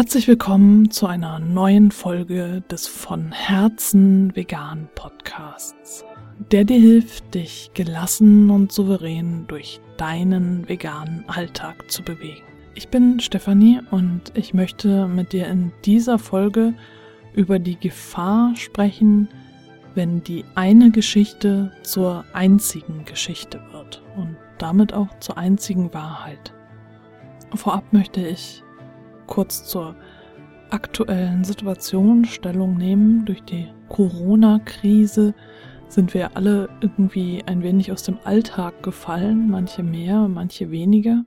Herzlich willkommen zu einer neuen Folge des von Herzen vegan Podcasts, der dir hilft, dich gelassen und souverän durch deinen veganen Alltag zu bewegen. Ich bin Stefanie und ich möchte mit dir in dieser Folge über die Gefahr sprechen, wenn die eine Geschichte zur einzigen Geschichte wird und damit auch zur einzigen Wahrheit. Vorab möchte ich kurz zur aktuellen Situation Stellung nehmen. Durch die Corona-Krise sind wir alle irgendwie ein wenig aus dem Alltag gefallen, manche mehr, manche weniger.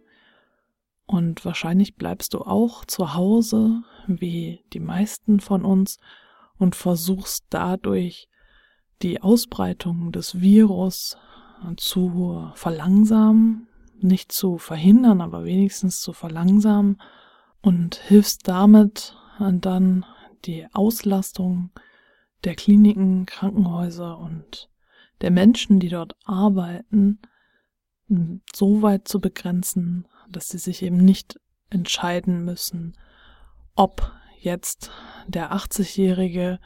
Und wahrscheinlich bleibst du auch zu Hause, wie die meisten von uns, und versuchst dadurch die Ausbreitung des Virus zu verlangsamen, nicht zu verhindern, aber wenigstens zu verlangsamen und hilfst damit dann die Auslastung der Kliniken, Krankenhäuser und der Menschen, die dort arbeiten, so weit zu begrenzen, dass sie sich eben nicht entscheiden müssen, ob jetzt der 80-Jährige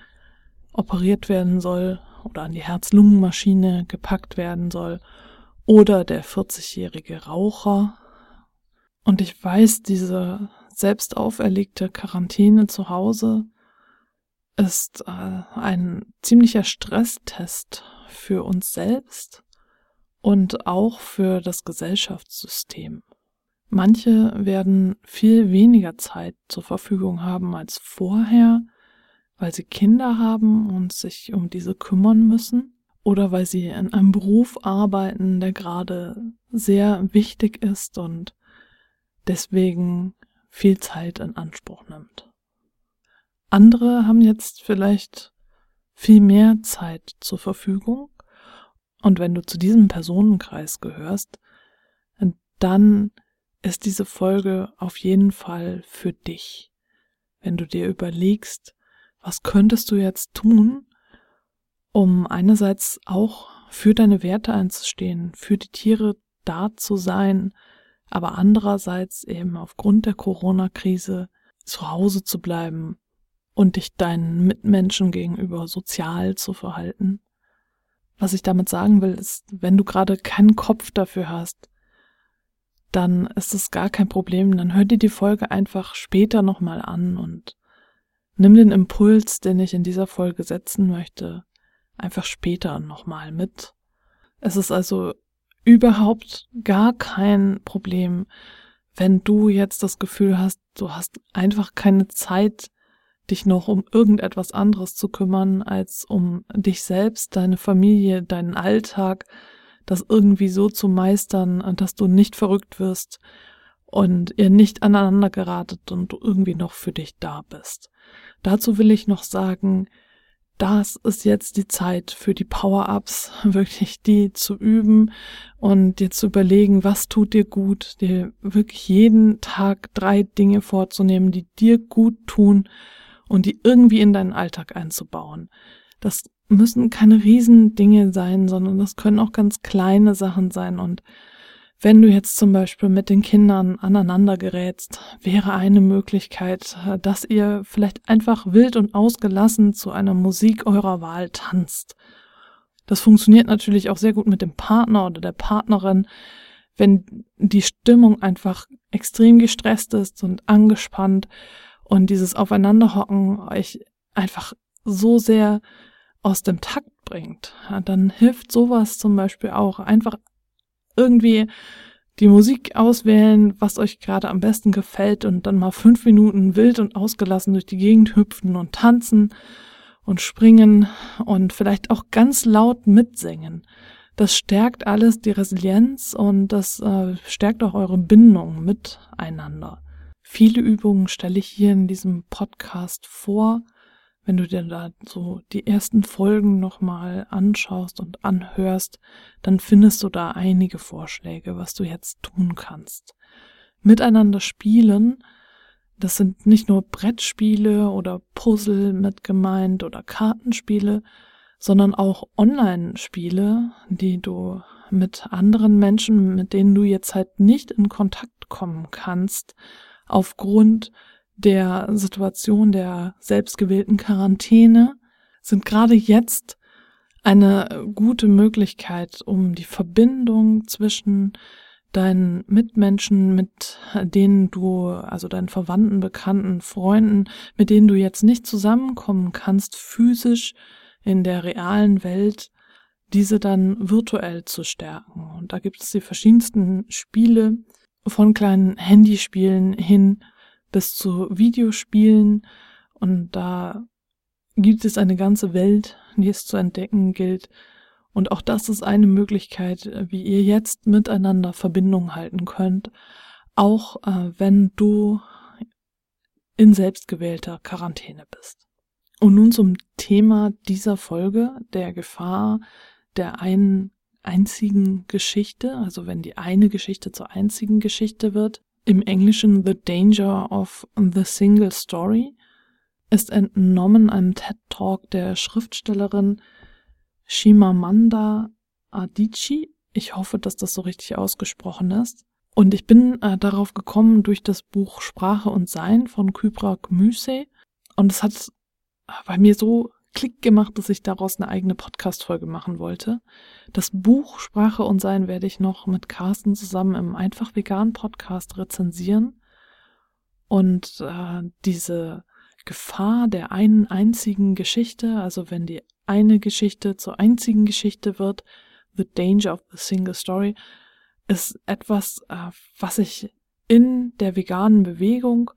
operiert werden soll oder an die Herz-Lungen-Maschine gepackt werden soll oder der 40-jährige Raucher. Und ich weiß, diese selbst auferlegte Quarantäne zu Hause ist äh, ein ziemlicher Stresstest für uns selbst und auch für das Gesellschaftssystem. Manche werden viel weniger Zeit zur Verfügung haben als vorher, weil sie Kinder haben und sich um diese kümmern müssen oder weil sie in einem Beruf arbeiten, der gerade sehr wichtig ist und deswegen viel Zeit in Anspruch nimmt. Andere haben jetzt vielleicht viel mehr Zeit zur Verfügung und wenn du zu diesem Personenkreis gehörst, dann ist diese Folge auf jeden Fall für dich. Wenn du dir überlegst, was könntest du jetzt tun, um einerseits auch für deine Werte einzustehen, für die Tiere da zu sein, aber andererseits eben aufgrund der Corona-Krise zu Hause zu bleiben und dich deinen Mitmenschen gegenüber sozial zu verhalten. Was ich damit sagen will, ist, wenn du gerade keinen Kopf dafür hast, dann ist es gar kein Problem, dann hör dir die Folge einfach später nochmal an und nimm den Impuls, den ich in dieser Folge setzen möchte, einfach später nochmal mit. Es ist also überhaupt gar kein Problem, wenn du jetzt das Gefühl hast, du hast einfach keine Zeit, dich noch um irgendetwas anderes zu kümmern, als um dich selbst, deine Familie, deinen Alltag, das irgendwie so zu meistern, dass du nicht verrückt wirst und ihr nicht aneinander geratet und du irgendwie noch für dich da bist. Dazu will ich noch sagen, das ist jetzt die Zeit für die Power-Ups, wirklich die zu üben und dir zu überlegen, was tut dir gut, dir wirklich jeden Tag drei Dinge vorzunehmen, die dir gut tun und die irgendwie in deinen Alltag einzubauen. Das müssen keine riesen Dinge sein, sondern das können auch ganz kleine Sachen sein und wenn du jetzt zum Beispiel mit den Kindern aneinander gerätst, wäre eine Möglichkeit, dass ihr vielleicht einfach wild und ausgelassen zu einer Musik eurer Wahl tanzt. Das funktioniert natürlich auch sehr gut mit dem Partner oder der Partnerin, wenn die Stimmung einfach extrem gestresst ist und angespannt und dieses Aufeinanderhocken euch einfach so sehr aus dem Takt bringt, dann hilft sowas zum Beispiel auch einfach irgendwie die Musik auswählen, was euch gerade am besten gefällt und dann mal fünf Minuten wild und ausgelassen durch die Gegend hüpfen und tanzen und springen und vielleicht auch ganz laut mitsingen. Das stärkt alles die Resilienz und das äh, stärkt auch eure Bindung miteinander. Viele Übungen stelle ich hier in diesem Podcast vor wenn du dir da so die ersten Folgen nochmal anschaust und anhörst, dann findest du da einige Vorschläge, was du jetzt tun kannst. Miteinander spielen, das sind nicht nur Brettspiele oder Puzzle mit gemeint oder Kartenspiele, sondern auch Online-Spiele, die du mit anderen Menschen, mit denen du jetzt halt nicht in Kontakt kommen kannst, aufgrund der Situation der selbstgewählten Quarantäne sind gerade jetzt eine gute Möglichkeit, um die Verbindung zwischen deinen Mitmenschen, mit denen du, also deinen Verwandten, Bekannten, Freunden, mit denen du jetzt nicht zusammenkommen kannst, physisch in der realen Welt, diese dann virtuell zu stärken. Und da gibt es die verschiedensten Spiele, von kleinen Handyspielen hin bis zu Videospielen. Und da gibt es eine ganze Welt, die es zu entdecken gilt. Und auch das ist eine Möglichkeit, wie ihr jetzt miteinander Verbindung halten könnt, auch äh, wenn du in selbstgewählter Quarantäne bist. Und nun zum Thema dieser Folge, der Gefahr der einen einzigen Geschichte, also wenn die eine Geschichte zur einzigen Geschichte wird. Im Englischen The Danger of the Single Story ist entnommen einem TED Talk der Schriftstellerin Shimamanda Adichie. Ich hoffe, dass das so richtig ausgesprochen ist. Und ich bin äh, darauf gekommen durch das Buch Sprache und Sein von Kyprak Müsey. Und es hat bei mir so Klick gemacht, dass ich daraus eine eigene Podcast-Folge machen wollte. Das Buch Sprache und Sein werde ich noch mit Carsten zusammen im Einfach Vegan Podcast rezensieren. Und äh, diese Gefahr der einen einzigen Geschichte, also wenn die eine Geschichte zur einzigen Geschichte wird, The Danger of the Single Story, ist etwas, äh, was ich in der veganen Bewegung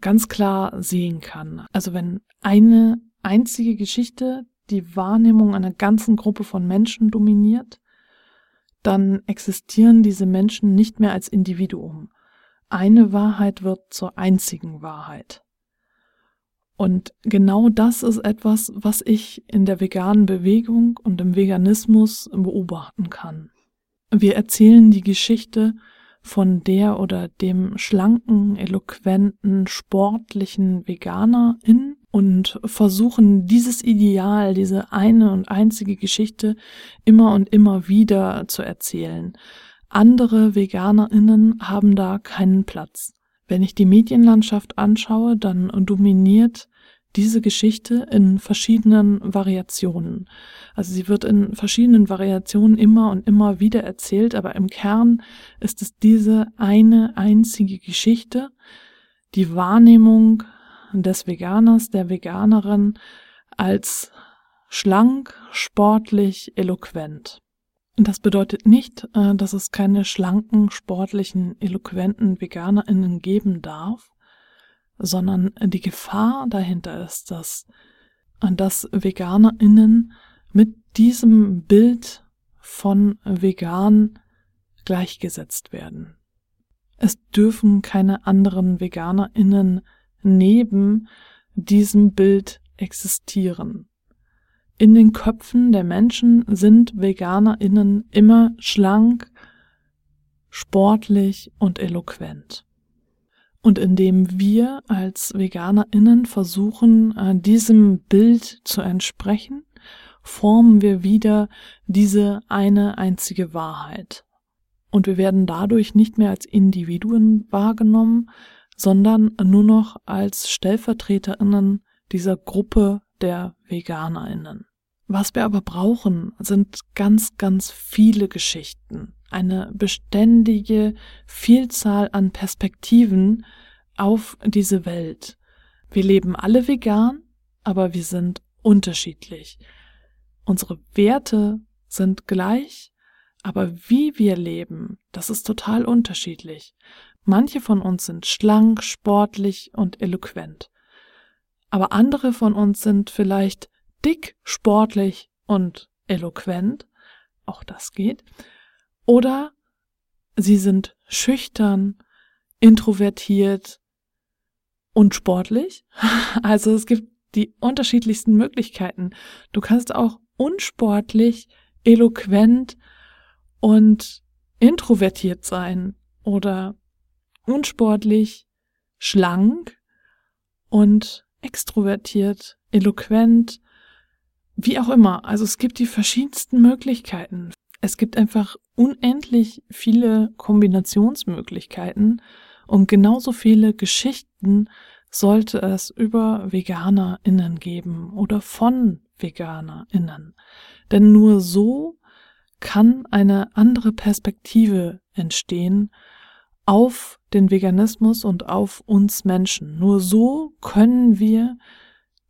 ganz klar sehen kann. Also wenn eine einzige Geschichte die Wahrnehmung einer ganzen Gruppe von Menschen dominiert, dann existieren diese Menschen nicht mehr als Individuum. Eine Wahrheit wird zur einzigen Wahrheit. Und genau das ist etwas, was ich in der veganen Bewegung und im Veganismus beobachten kann. Wir erzählen die Geschichte von der oder dem schlanken, eloquenten, sportlichen Veganerin und versuchen dieses Ideal, diese eine und einzige Geschichte immer und immer wieder zu erzählen. Andere Veganerinnen haben da keinen Platz. Wenn ich die Medienlandschaft anschaue, dann dominiert diese Geschichte in verschiedenen Variationen. Also sie wird in verschiedenen Variationen immer und immer wieder erzählt, aber im Kern ist es diese eine einzige Geschichte, die Wahrnehmung des Veganers, der Veganerin als schlank, sportlich, eloquent. Das bedeutet nicht, äh, dass es keine schlanken, sportlichen, eloquenten Veganerinnen geben darf, sondern die Gefahr dahinter ist, dass, dass Veganerinnen mit diesem Bild von vegan gleichgesetzt werden. Es dürfen keine anderen Veganerinnen neben diesem Bild existieren. In den Köpfen der Menschen sind Veganerinnen immer schlank, sportlich und eloquent. Und indem wir als Veganerinnen versuchen, äh, diesem Bild zu entsprechen, formen wir wieder diese eine einzige Wahrheit. Und wir werden dadurch nicht mehr als Individuen wahrgenommen, sondern nur noch als Stellvertreterinnen dieser Gruppe der Veganerinnen. Was wir aber brauchen, sind ganz, ganz viele Geschichten, eine beständige Vielzahl an Perspektiven auf diese Welt. Wir leben alle vegan, aber wir sind unterschiedlich. Unsere Werte sind gleich, aber wie wir leben, das ist total unterschiedlich. Manche von uns sind schlank, sportlich und eloquent. Aber andere von uns sind vielleicht dick, sportlich und eloquent. Auch das geht. Oder sie sind schüchtern, introvertiert und sportlich. Also es gibt die unterschiedlichsten Möglichkeiten. Du kannst auch unsportlich, eloquent und introvertiert sein oder unsportlich, schlank und extrovertiert, eloquent, wie auch immer. Also es gibt die verschiedensten Möglichkeiten. Es gibt einfach unendlich viele Kombinationsmöglichkeiten Und genauso viele Geschichten sollte es über VeganerInnen geben oder von VeganerInnen. Denn nur so kann eine andere Perspektive entstehen auf den Veganismus und auf uns Menschen. Nur so können wir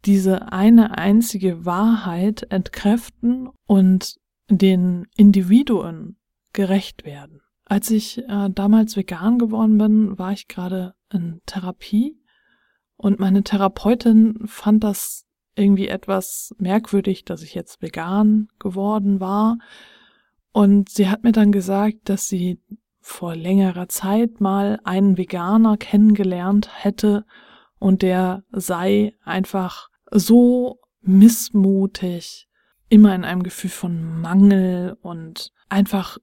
diese eine einzige Wahrheit entkräften und den Individuen gerecht werden. Als ich äh, damals vegan geworden bin, war ich gerade in Therapie und meine Therapeutin fand das irgendwie etwas merkwürdig, dass ich jetzt vegan geworden war. Und sie hat mir dann gesagt, dass sie vor längerer Zeit mal einen Veganer kennengelernt hätte und der sei einfach so missmutig, immer in einem Gefühl von Mangel und einfach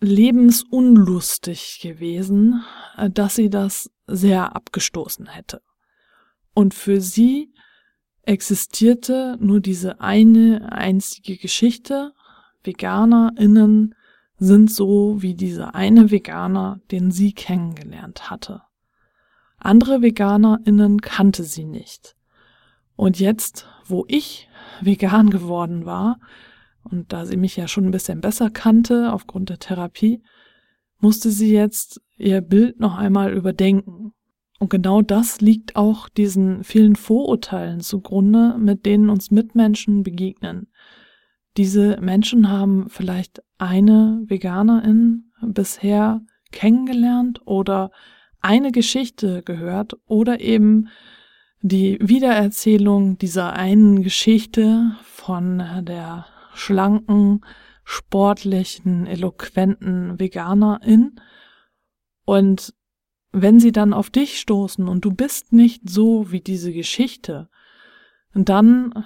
lebensunlustig gewesen, dass sie das sehr abgestoßen hätte. Und für sie existierte nur diese eine einzige Geschichte. VeganerInnen sind so wie dieser eine Veganer, den sie kennengelernt hatte. Andere VeganerInnen kannte sie nicht. Und jetzt, wo ich vegan geworden war, und da sie mich ja schon ein bisschen besser kannte aufgrund der Therapie, musste sie jetzt ihr Bild noch einmal überdenken. Und genau das liegt auch diesen vielen Vorurteilen zugrunde, mit denen uns Mitmenschen begegnen. Diese Menschen haben vielleicht eine Veganerin bisher kennengelernt oder eine Geschichte gehört oder eben die Wiedererzählung dieser einen Geschichte von der schlanken, sportlichen, eloquenten Veganerin. Und wenn sie dann auf dich stoßen und du bist nicht so wie diese Geschichte, dann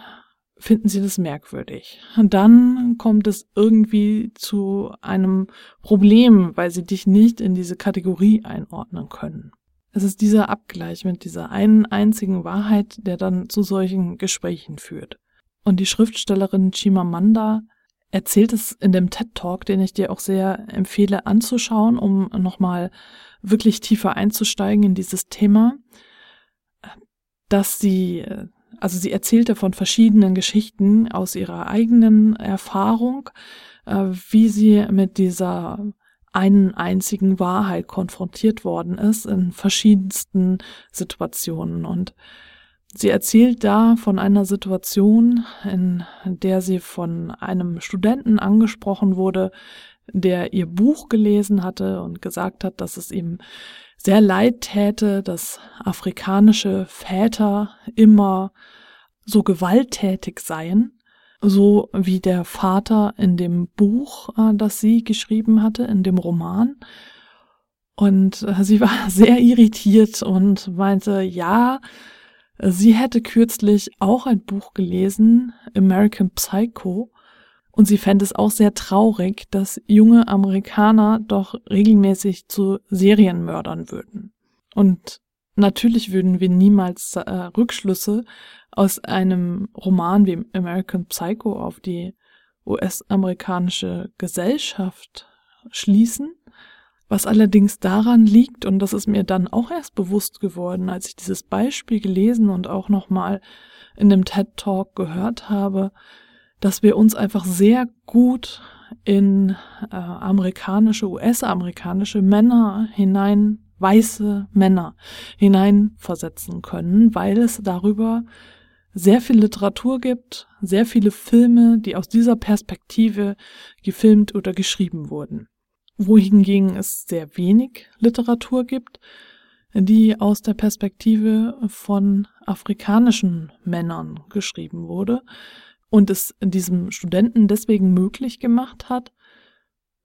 finden sie das merkwürdig. Und dann kommt es irgendwie zu einem Problem, weil sie dich nicht in diese Kategorie einordnen können. Es ist dieser Abgleich mit dieser einen einzigen Wahrheit, der dann zu solchen Gesprächen führt. Und die Schriftstellerin Chimamanda erzählt es in dem TED Talk, den ich dir auch sehr empfehle anzuschauen, um nochmal wirklich tiefer einzusteigen in dieses Thema, dass sie, also sie erzählte von verschiedenen Geschichten aus ihrer eigenen Erfahrung, äh, wie sie mit dieser einen einzigen Wahrheit konfrontiert worden ist in verschiedensten Situationen. Und sie erzählt da von einer Situation, in der sie von einem Studenten angesprochen wurde, der ihr Buch gelesen hatte und gesagt hat, dass es ihm sehr leid täte, dass afrikanische Väter immer so gewalttätig seien so wie der Vater in dem Buch, äh, das sie geschrieben hatte, in dem Roman. Und äh, sie war sehr irritiert und meinte, ja, sie hätte kürzlich auch ein Buch gelesen, American Psycho, und sie fände es auch sehr traurig, dass junge Amerikaner doch regelmäßig zu Serienmördern würden. Und natürlich würden wir niemals äh, Rückschlüsse aus einem Roman wie American Psycho auf die US-amerikanische Gesellschaft schließen, was allerdings daran liegt, und das ist mir dann auch erst bewusst geworden, als ich dieses Beispiel gelesen und auch nochmal in dem TED Talk gehört habe, dass wir uns einfach sehr gut in äh, amerikanische, US-amerikanische Männer hinein, weiße Männer hineinversetzen können, weil es darüber sehr viel Literatur gibt, sehr viele Filme, die aus dieser Perspektive gefilmt oder geschrieben wurden. Wohingegen es sehr wenig Literatur gibt, die aus der Perspektive von afrikanischen Männern geschrieben wurde und es diesem Studenten deswegen möglich gemacht hat,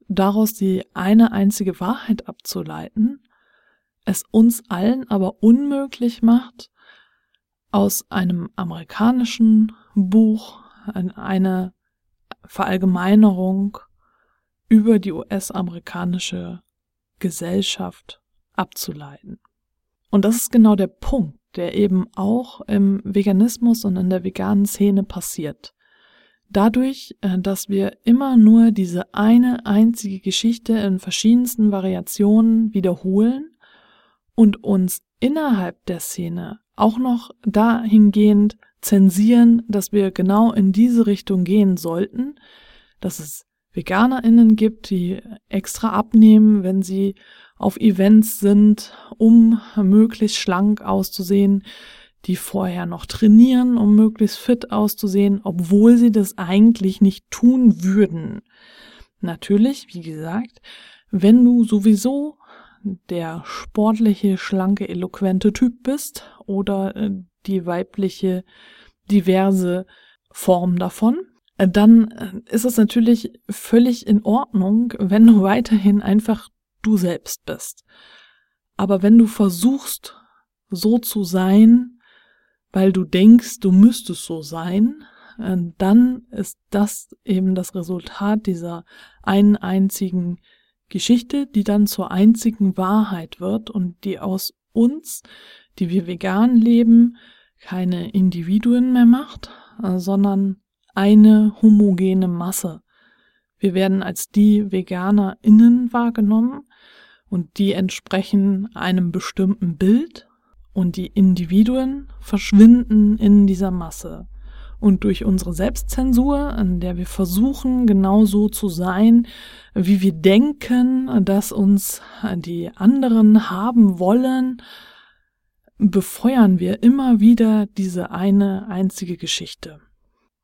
daraus die eine einzige Wahrheit abzuleiten, es uns allen aber unmöglich macht, aus einem amerikanischen Buch eine Verallgemeinerung über die US-amerikanische Gesellschaft abzuleiten. Und das ist genau der Punkt, der eben auch im Veganismus und in der veganen Szene passiert. Dadurch, äh, dass wir immer nur diese eine einzige Geschichte in verschiedensten Variationen wiederholen und uns innerhalb der Szene auch noch dahingehend zensieren, dass wir genau in diese Richtung gehen sollten, dass es VeganerInnen gibt, die extra abnehmen, wenn sie auf Events sind, um möglichst schlank auszusehen, die vorher noch trainieren, um möglichst fit auszusehen, obwohl sie das eigentlich nicht tun würden. Natürlich, wie gesagt, wenn du sowieso der sportliche, schlanke, eloquente Typ bist oder äh, die weibliche, diverse Form davon, äh, dann äh, ist es natürlich völlig in Ordnung, wenn du weiterhin einfach du selbst bist. Aber wenn du versuchst, so zu sein, weil du denkst, du müsstest so sein, äh, dann ist das eben das Resultat dieser einen einzigen Geschichte, die dann zur einzigen Wahrheit wird und die aus uns, die wir vegan leben, keine Individuen mehr macht, äh, sondern eine homogene Masse. Wir werden als die VeganerInnen wahrgenommen und die entsprechen einem bestimmten Bild und die Individuen verschwinden in dieser Masse. Und durch unsere Selbstzensur, in der wir versuchen, genau so zu sein, wie wir denken, dass uns die anderen haben wollen, befeuern wir immer wieder diese eine einzige Geschichte.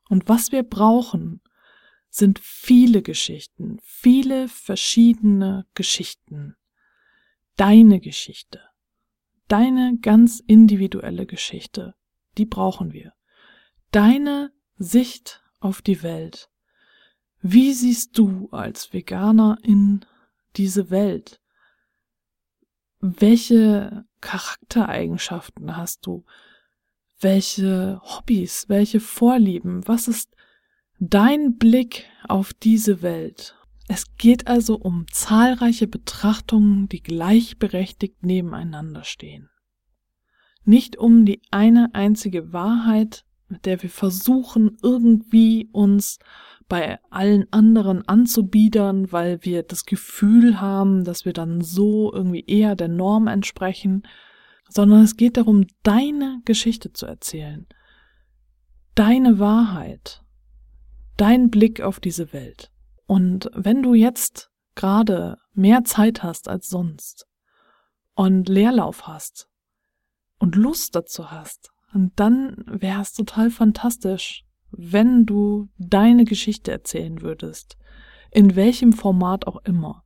Und was wir brauchen, sind viele Geschichten, viele verschiedene Geschichten. Deine Geschichte, deine ganz individuelle Geschichte, die brauchen wir. Deine Sicht auf die Welt. Wie siehst du als Veganer in diese Welt? Welche Charaktereigenschaften hast du? Welche Hobbys, welche Vorlieben? Was ist dein Blick auf diese Welt? Es geht also um zahlreiche Betrachtungen, die gleichberechtigt nebeneinander stehen. Nicht um die eine einzige Wahrheit, mit der wir versuchen, irgendwie uns bei allen anderen anzubiedern, weil wir das Gefühl haben, dass wir dann so irgendwie eher der Norm entsprechen, sondern es geht darum, deine Geschichte zu erzählen, deine Wahrheit, dein Blick auf diese Welt. Und wenn du jetzt gerade mehr Zeit hast als sonst und Leerlauf hast und Lust dazu hast, dann wäre es total fantastisch, wenn du deine Geschichte erzählen würdest, in welchem Format auch immer.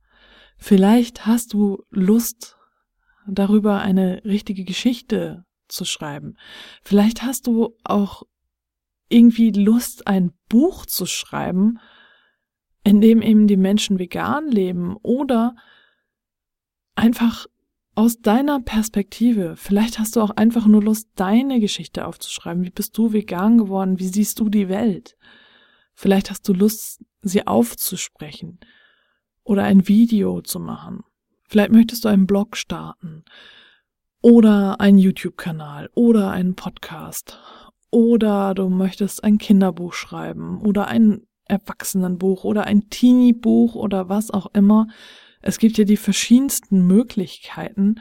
Vielleicht hast du Lust darüber eine richtige Geschichte zu schreiben. Vielleicht hast du auch irgendwie Lust, ein Buch zu schreiben, in dem eben die Menschen vegan leben oder einfach aus deiner Perspektive. Vielleicht hast du auch einfach nur Lust, deine Geschichte aufzuschreiben. Wie bist du vegan geworden? Wie siehst du die Welt? Vielleicht hast du Lust, sie aufzusprechen oder ein Video zu machen. Vielleicht möchtest du einen Blog starten oder einen YouTube-Kanal oder einen Podcast oder du möchtest ein Kinderbuch schreiben oder ein Erwachsenenbuch oder ein Teenie-Buch oder was auch immer. Es gibt ja die verschiedensten Möglichkeiten,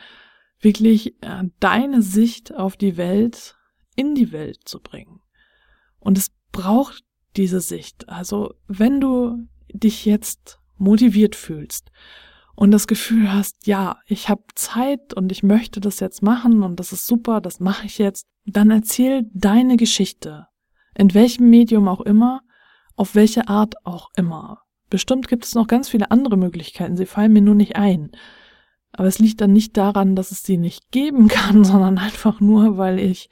wirklich äh, deine Sicht auf die Welt in die Welt zu bringen. Und es braucht diese Sicht. Also wenn du dich jetzt motiviert fühlst und das Gefühl hast, ja, ich habe Zeit und ich möchte das jetzt machen und das ist super, das mache ich jetzt, dann erzähl deine Geschichte, in welchem Medium auch immer, auf welche Art auch immer. Bestimmt gibt es noch ganz viele andere Möglichkeiten, sie fallen mir nur nicht ein. Aber es liegt dann nicht daran, dass es sie nicht geben kann, sondern einfach nur, weil ich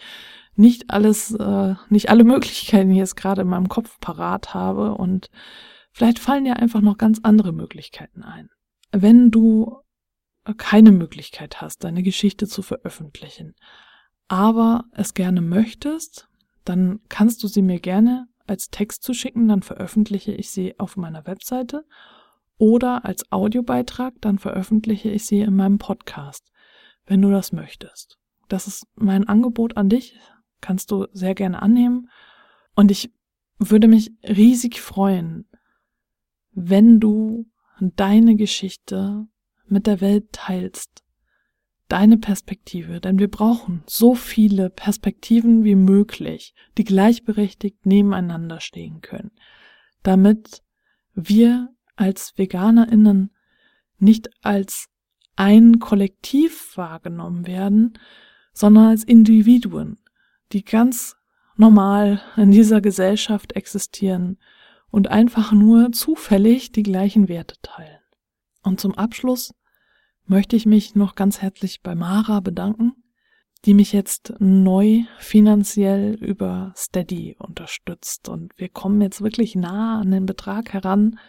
nicht alles, äh, nicht alle Möglichkeiten jetzt gerade in meinem Kopf parat habe und vielleicht fallen dir einfach noch ganz andere Möglichkeiten ein. Wenn du keine Möglichkeit hast, deine Geschichte zu veröffentlichen, aber es gerne möchtest, dann kannst du sie mir gerne als Text zu schicken, dann veröffentliche ich sie auf meiner Webseite. Oder als Audiobeitrag, dann veröffentliche ich sie in meinem Podcast, wenn du das möchtest. Das ist mein Angebot an dich, kannst du sehr gerne annehmen. Und ich würde mich riesig freuen, wenn du deine Geschichte mit der Welt teilst, deine Perspektive, denn wir brauchen so viele Perspektiven wie möglich, die gleichberechtigt nebeneinander stehen können, damit wir als Veganerinnen nicht als ein Kollektiv wahrgenommen werden, sondern als Individuen, die ganz normal in dieser Gesellschaft existieren und einfach nur zufällig die gleichen Werte teilen. Und zum Abschluss möchte ich mich noch ganz herzlich bei Mara bedanken, die mich jetzt neu finanziell über Steady unterstützt. Und wir kommen jetzt wirklich nah an den Betrag heran,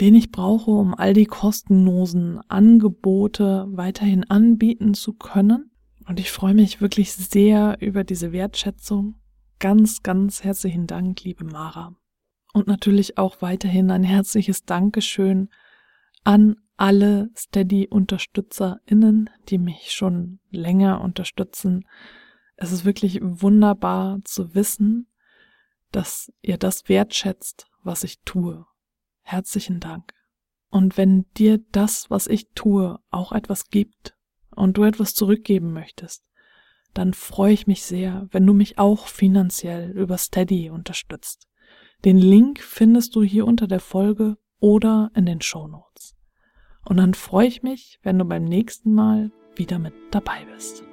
den ich brauche, um all die kostenlosen Angebote weiterhin anbieten zu können. Und ich freue mich wirklich sehr über diese Wertschätzung. Ganz, ganz herzlichen Dank, liebe Mara. Und natürlich auch weiterhin ein herzliches Dankeschön an alle Steady-UnterstützerInnen, die mich schon länger unterstützen. Es ist wirklich wunderbar zu wissen, dass ihr das wertschätzt, was ich tue. Herzlichen Dank. Und wenn dir das, was ich tue, auch etwas gibt und du etwas zurückgeben möchtest, dann freue ich mich sehr, wenn du mich auch finanziell über Steady unterstützt. Den Link findest du hier unter der Folge oder in den Show Notes. Und dann freue ich mich, wenn du beim nächsten Mal wieder mit dabei bist.